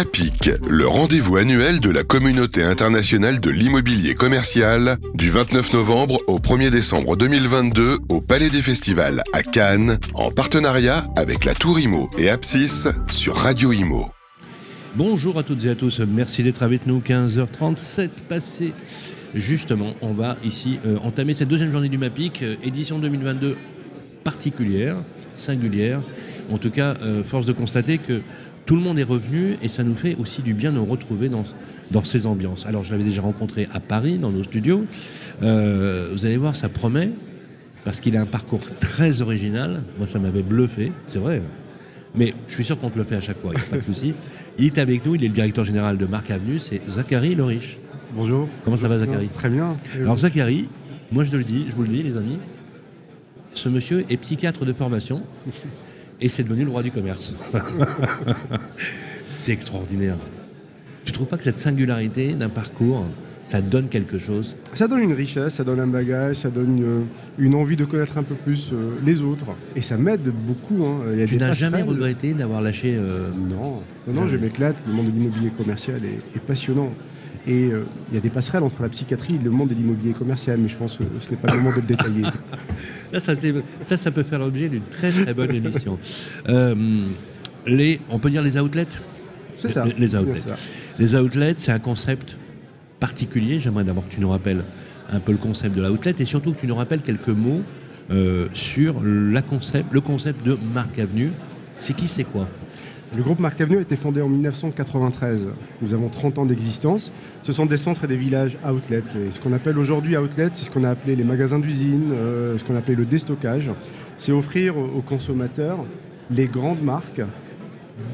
MAPIC, le rendez-vous annuel de la communauté internationale de l'immobilier commercial, du 29 novembre au 1er décembre 2022 au Palais des Festivals à Cannes, en partenariat avec la Tour Imo et Apsis sur Radio Imo. Bonjour à toutes et à tous, merci d'être avec nous, 15h37 passé. Justement, on va ici euh, entamer cette deuxième journée du MAPIC, euh, édition 2022 particulière, singulière. En tout cas, euh, force de constater que tout le monde est revenu et ça nous fait aussi du bien de nous retrouver dans, dans ces ambiances. Alors, je l'avais déjà rencontré à Paris, dans nos studios. Euh, vous allez voir, ça promet, parce qu'il a un parcours très original. Moi, ça m'avait bluffé, c'est vrai. Mais je suis sûr qu'on te le fait à chaque fois, il n'y a pas de souci. Il est avec nous, il est le directeur général de Marc Avenue, c'est Zachary Loriche. Bonjour. Comment ça va, Zachary? Très bien. Alors, Zachary, moi je te le dis, je vous le dis, les amis, ce monsieur est psychiatre de formation et c'est devenu le roi du commerce. c'est extraordinaire. Tu trouves pas que cette singularité d'un parcours, ça donne quelque chose? Ça donne une richesse, ça donne un bagage, ça donne une, une envie de connaître un peu plus euh, les autres. Et ça m'aide beaucoup. hein. Il y a Tu n'as jamais regretté d'avoir lâché... euh, Non, non, non, je m'éclate. Le monde de l'immobilier commercial est, est passionnant. Et euh, il y a des passerelles entre la psychiatrie et le monde de l'immobilier commercial, mais je pense que ce n'est pas le moment de le détailler. Là, ça, ça, ça peut faire l'objet d'une très très bonne émission. Euh, les, on peut dire les outlets? C'est ça. Les- les outlets. Ça. Les outlets, c'est un concept particulier. J'aimerais d'abord que tu nous rappelles un peu le concept de l'outlet et surtout que tu nous rappelles quelques mots euh, sur la concept, le concept de Marc Avenue. C'est qui, c'est quoi? Le groupe Marc Avenue a été fondé en 1993. Nous avons 30 ans d'existence. Ce sont des centres et des villages outlet. Et ce qu'on appelle aujourd'hui outlet, c'est ce qu'on a appelé les magasins d'usine, euh, ce qu'on appelait le déstockage. C'est offrir aux consommateurs les grandes marques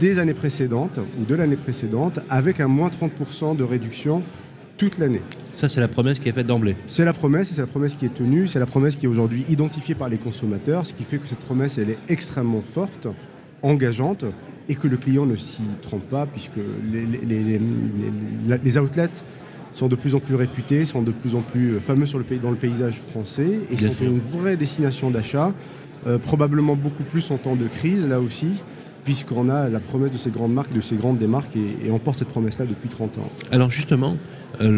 des années précédentes ou de l'année précédente avec un moins 30% de réduction toute l'année. Ça, c'est la promesse qui est faite d'emblée. C'est la promesse c'est la promesse qui est tenue, c'est la promesse qui est aujourd'hui identifiée par les consommateurs, ce qui fait que cette promesse elle est extrêmement forte, engageante et que le client ne s'y trompe pas puisque les, les- les- les- les- les outlets sont de plus en plus réputés, sont de plus en plus fameux sur le pays, dans le paysage français et Bien sont sûr. une vraie destination d'achat, euh, probablement beaucoup plus en temps de crise là aussi puisqu'on a la promesse de ces grandes marques, de ces grandes démarques et, et on porte cette promesse-là depuis 30 ans. Alors justement, euh,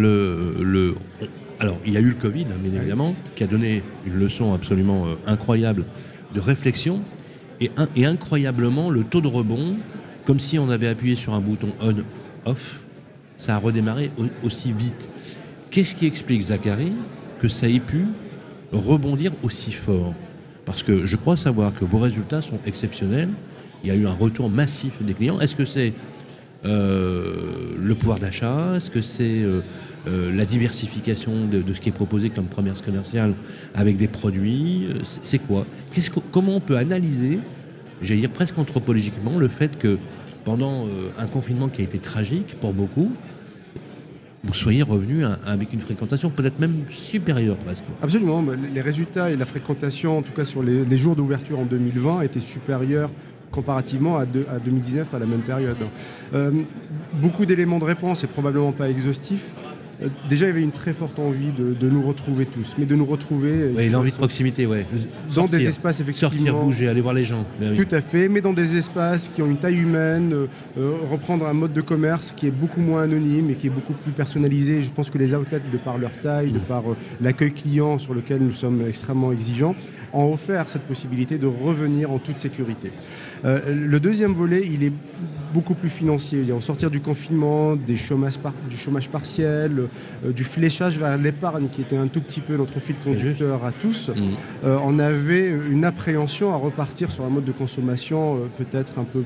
le, le- alors il y a eu le Covid, hein, bien évidemment, qui a donné une leçon absolument euh, incroyable de réflexion et, in- et incroyablement le taux de rebond, comme si on avait appuyé sur un bouton on/off, ça a redémarré au- aussi vite. Qu'est-ce qui explique, Zachary, que ça ait pu rebondir aussi fort? Parce que je crois savoir que vos résultats sont exceptionnels. Il y a eu un retour massif des clients. Est-ce que c'est euh, le pouvoir d'achat Est-ce que c'est euh, euh, la diversification de, ce qui est proposé comme commerce commercial avec des produits C'est quoi? Comment on peut analyser, j'allais dire presque anthropologiquement, le fait que pendant un confinement qui a été tragique pour beaucoup, vous soyez revenu avec une fréquentation peut-être même supérieure presque? Absolument. Les résultats et la fréquentation, en tout cas sur les jours d'ouverture en 2020, étaient supérieurs comparativement à, à 2019 à la même période. Euh, beaucoup d'éléments de réponse et probablement pas exhaustifs. Euh, déjà, il y avait une très forte envie de, de nous retrouver tous, mais de nous retrouver Oui, l'envie de proximité, ouais. dans Sortir, des espaces effectivement Sortir, bouger, aller voir les gens. Ben oui. tout à fait, mais dans des espaces qui ont une taille humaine, euh, euh, reprendre un mode de commerce qui est beaucoup moins anonyme et qui est beaucoup plus personnalisé. Je pense que les outlets, de par leur taille, de par euh, l'accueil client sur lequel nous sommes extrêmement exigeants, ont offert cette possibilité de revenir en toute sécurité. Euh, le deuxième volet, il est beaucoup plus financier. Au sortir du confinement, des chômages par- du chômage partiel, euh, du fléchage vers l'épargne qui était un tout petit peu notre fil conducteur à tous, Mm. euh, on avait une appréhension à repartir sur un mode de consommation euh, peut-être un peu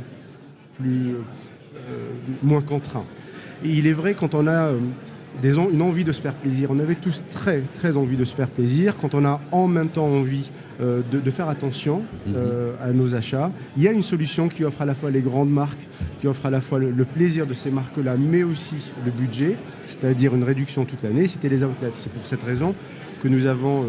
plus euh, moins contraint. Et il est vrai quand on a euh, des une envie de se faire plaisir, on avait tous très très envie de se faire plaisir, quand on a en même temps envie euh, de, de faire attention euh, à nos achats, il y a une solution qui offre à la fois les grandes marques, qui offre à la fois le, le plaisir de ces marques-là, mais aussi le budget, c'est-à-dire une réduction toute l'année, c'était les outlets. C'est pour cette raison que nous avons euh,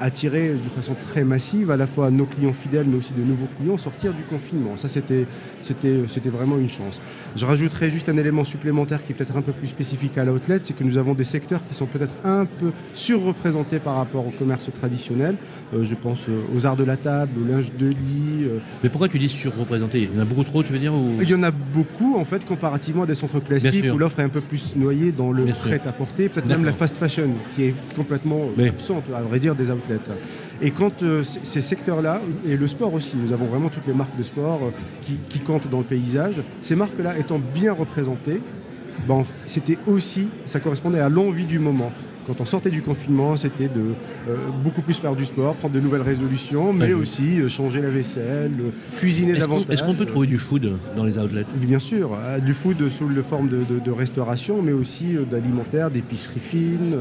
attirer d'une façon très massive à la fois nos clients fidèles, mais aussi de nouveaux clients sortir du confinement. Ça, c'était, c'était, c'était vraiment une chance. Je rajouterais juste un élément supplémentaire qui est peut-être un peu plus spécifique à l'outlet, c'est que nous avons des secteurs qui sont peut-être un peu surreprésentés par rapport au commerce traditionnel. Euh, je pense euh, aux arts de la table, au linge de lit. euh. Mais pourquoi tu dis surreprésenté? Il y en a beaucoup trop, tu veux dire ou... Il y en a beaucoup en fait comparativement à des centres classiques où l'offre est un peu plus noyée dans le prêt-à-porter, peut-être même la fast fashion qui est complètement Mais- absente à vrai dire des outlets. Et quand euh, ces secteurs-là, et le sport aussi, nous avons vraiment toutes les marques de sport euh, qui, qui comptent dans le paysage, ces marques-là étant bien représentées, ben, c'était aussi, ça correspondait à l'envie du moment. Quand on sortait du confinement, c'était de euh, beaucoup plus faire du sport, prendre de nouvelles résolutions, mais aussi changer la vaisselle, cuisiner davantage. est-ce qu'on peut trouver du food dans les outlets? Bien sûr, du food sous la forme de, de- de restauration, mais aussi d'alimentaire, d'épicerie fine,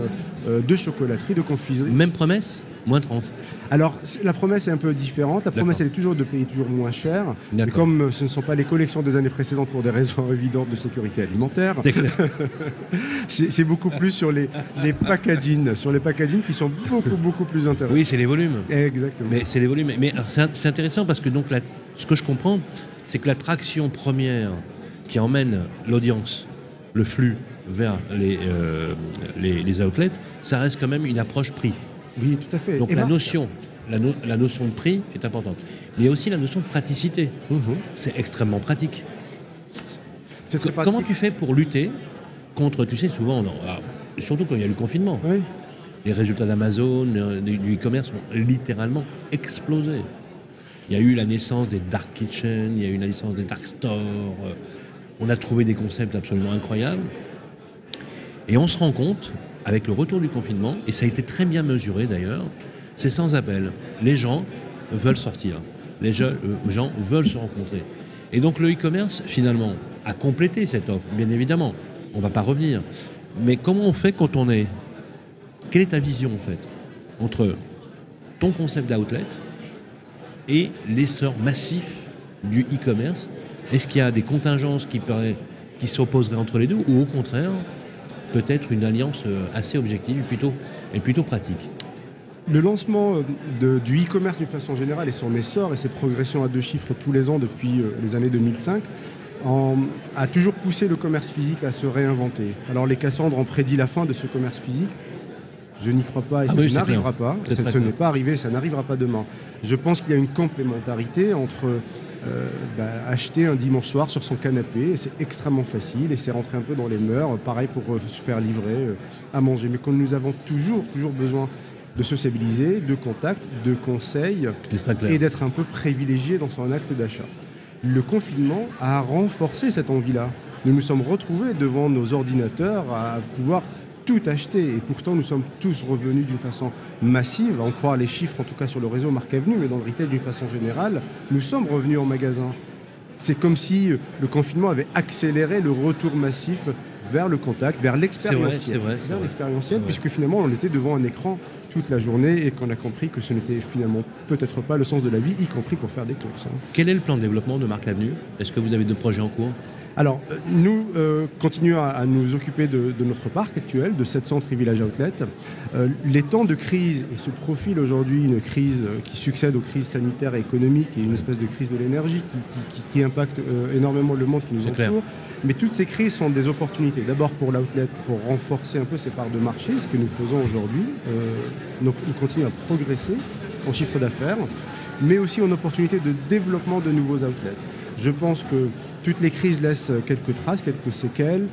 de chocolaterie, de confiserie. Même promesse? Moins 30. Alors, la promesse est un peu différente. La promesse, elle est toujours de payer toujours moins cher. Mais comme euh, ce ne sont pas les collections des années précédentes pour des raisons évidentes de sécurité alimentaire, C'est clair. c'est c'est beaucoup plus sur les, les packaging, sur les packaging qui sont beaucoup, beaucoup plus intéressants. Oui, c'est les volumes. Exactement. Mais c'est les volumes. Mais c'est, intéressant parce que donc la- ce que je comprends, c'est que la traction première qui emmène l'audience, le flux vers les, euh, les, les outlets, ça reste quand même une approche prix. Oui, tout à fait. Donc Et la marque. notion, la, no- la notion de prix est importante. Mais il y a aussi la notion de praticité. Mhm. C'est extrêmement pratique. Très Comment tu fais pour lutter contre, tu sais, souvent, on en- alors, surtout quand il y a le confinement, Oui. les résultats d'Amazon, euh, du e-commerce ont littéralement explosé. Il y a eu la naissance des dark kitchen, il y a eu la naissance des dark stores. euh, On a trouvé des concepts absolument incroyables. Et on se rend compte, avec le retour du confinement, et ça a été très bien mesuré d'ailleurs, c'est sans appel. Les gens veulent sortir. Les euh, gens veulent se rencontrer. Et donc le e-commerce, finalement, a complété cette offre, bien évidemment. On ne va pas revenir. Mais comment on fait quand on est quelle est ta vision en fait entre ton concept d'outlet et l'essor massif du e-commerce? Est-ce qu'il y a des contingences qui, qui s'opposeraient entre les deux ou au contraire peut-être une alliance euh, assez objective et plutôt, et plutôt pratique Le lancement euh, de- du e-commerce d'une façon générale et son essor et ses progressions à deux chiffres tous les ans depuis euh, les années 2005 en- a toujours poussé le commerce physique à se réinventer. Alors les Cassandres ont prédit la fin de ce commerce physique. Je n'y crois pas et Ah ça oui, n'arrivera pas. Ça- ce n'est pas arrivé, ça n'arrivera pas demain. Je pense qu'il y a une complémentarité entre euh, bah, acheter un dimanche soir sur son canapé, et c'est extrêmement facile et c'est rentrer un peu dans les mœurs. Pareil pour euh, se faire livrer euh, à manger. Mais comme nous avons toujours, toujours besoin de sociabiliser, de contact, de conseils et d'être un peu privilégié dans son acte d'achat. Le confinement a renforcé cette envie-là. Nous nous sommes retrouvés devant nos ordinateurs à pouvoir tout acheter et pourtant nous sommes tous revenus d'une façon massive, à en croire les chiffres en tout cas sur le réseau Marque Avenue, mais dans le retail d'une façon générale, nous sommes revenus en magasin. C'est comme si euh, le confinement avait accéléré le retour massif vers le contact, vers l'expérientiel. c'est vrai, c'est Vers vrai. l'expérientiel, puisque finalement on était devant un écran toute la journée et qu'on a compris que ce n'était finalement peut-être pas le sens de la vie, y compris pour faire des courses. hein. Quel est le plan de développement de Marque Avenue? Est-ce que vous avez d'autres projets en cours? Alors, nous euh, continuons à, à nous occuper de, de notre parc actuel, de 700 Village Outlet. Euh, les temps de crise, et se profile aujourd'hui une crise euh, qui succède aux crises sanitaires et économiques et une espèce de crise de l'énergie qui, qui- qui- impacte euh, énormément le monde qui nous clair. entoure. Mais toutes ces crises sont des opportunités. D'abord pour l'outlet, pour renforcer un peu ses parts de marché, ce que nous faisons aujourd'hui. Euh, nous, nous continuons à progresser en chiffre d'affaires, mais aussi en opportunité de développement de nouveaux outlets. Je pense que toutes les crises laissent quelques traces, quelques séquelles,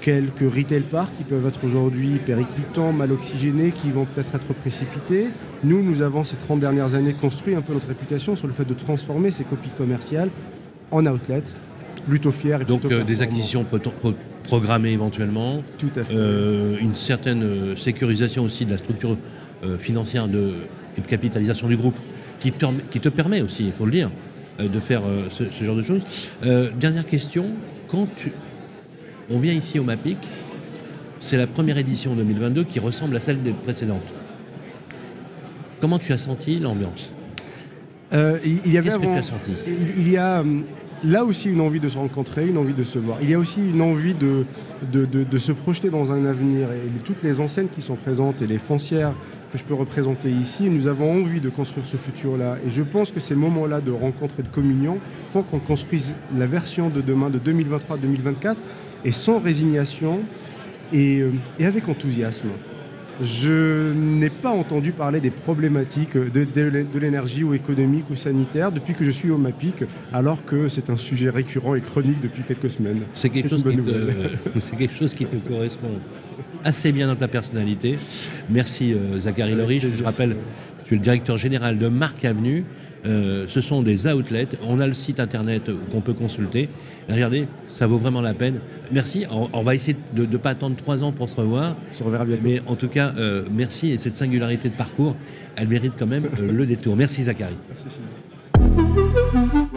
quelques retail parks qui peuvent être aujourd'hui périclitants, mal oxygénés, qui vont peut-être être précipités. Nous, nous avons ces 30 dernières années construit un peu notre réputation sur le fait de transformer ces copies commerciales en outlets, plutôt fiers et Donc plutôt euh, des acquisitions programmées éventuellement, Tout à fait. euh, une certaine euh, sécurisation aussi de la structure euh, financière de, et de capitalisation du groupe qui, te permet- qui te permet aussi, il faut le dire, euh, de faire euh, ce, ce genre de choses. Euh, dernière question, quand tu... on vient ici au MAPIC, c'est la première édition 2022 qui ressemble à celle des précédentes. Comment tu as senti l'ambiance? Euh, il, y avait que tu as senti? il, il y a là aussi une envie de se rencontrer, une envie de se voir. Il y a aussi une envie de, de, de- de se projeter dans un avenir. Et toutes les enseignes qui sont présentes et les foncières que je peux représenter ici. nous avons envie de construire ce futur-là. Et je pense que ces moments-là de rencontre et de communion font qu'on construise la version de demain, de 2023-2024, et sans résignation et, euh, et avec enthousiasme. Je n'ai pas entendu parler des problématiques de, de, l'énergie ou économique ou sanitaire depuis que je suis au MAPIC, alors que c'est un sujet récurrent et chronique depuis quelques semaines. C'est quelque, chose quelque chose qui te correspond assez bien dans ta personnalité. Merci euh, Zachary Lorich. Je rappelle, tu es le directeur général de Marc Avenue. Euh, ce sont des outlets. On a le site internet qu'on peut consulter. Regardez, ça vaut vraiment la peine. Merci. On, va essayer de ne pas attendre trois ans pour se revoir. Se reverra bien. Mais en tout cas, euh, merci. Et cette singularité de parcours, elle mérite quand même le détour. Merci Zachary. Merci.